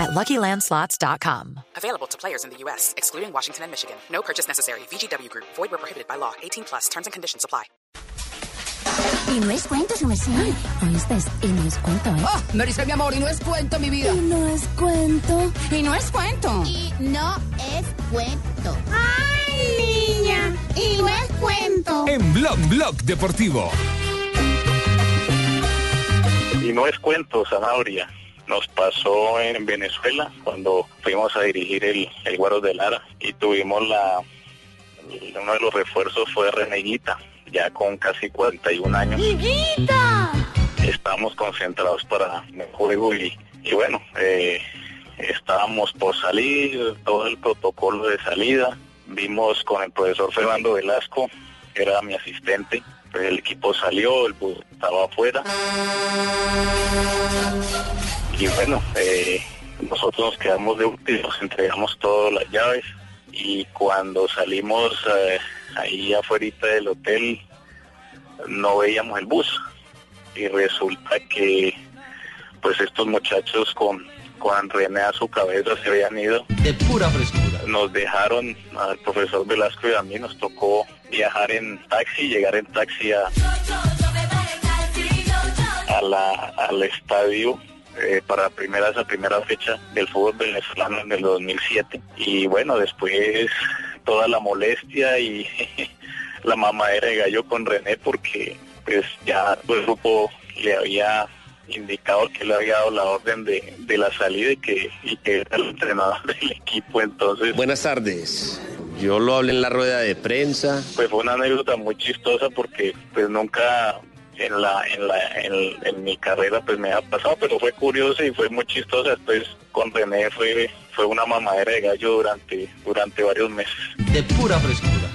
at LuckyLandSlots.com. Available to players in the U.S., excluding Washington and Michigan. No purchase necessary. VGW Group. Void where prohibited by law. 18 plus. Terms and conditions apply. Y no es cuento, su merced. ¿Oíste? Y no es cuento, ¿eh? Ah, me dice mi amor, y no es cuento, mi vida. Y no es cuento. Y no es cuento. Y no es cuento. ¡Ay, niña! Y no es cuento. En Blog Blog Deportivo. Y no es cuento, Zanahoria. Nos pasó en Venezuela cuando fuimos a dirigir el, el Guaros de Lara y tuvimos la... Uno de los refuerzos fue Reneguita, ya con casi 41 años. ¡Higuita! Estábamos concentrados para el juego y, y bueno, eh, estábamos por salir, todo el protocolo de salida. Vimos con el profesor Fernando Velasco, que era mi asistente. Pues el equipo salió, el estaba afuera. Y bueno, eh, nosotros nos quedamos de último, nos entregamos todas las llaves y cuando salimos eh, ahí afuera del hotel no veíamos el bus y resulta que pues estos muchachos con, con René a su cabeza se habían ido. De pura frescura. Nos dejaron al profesor Velasco y a mí nos tocó viajar en taxi, llegar en taxi a, a la, al estadio eh, para primera, esa primera fecha del fútbol venezolano en el 2007. Y bueno, después toda la molestia y la mamadera de gallo con René porque pues ya el grupo le había indicado que le había dado la orden de, de la salida y que, y que era el entrenador del equipo. Entonces, Buenas tardes. Yo lo hablé en la rueda de prensa. pues fue una anécdota muy chistosa porque pues nunca en la en la en, en mi carrera pues me ha pasado pero fue curioso y fue muy chistosa después con René fue fue una mamadera de gallo durante durante varios meses De pura frescura.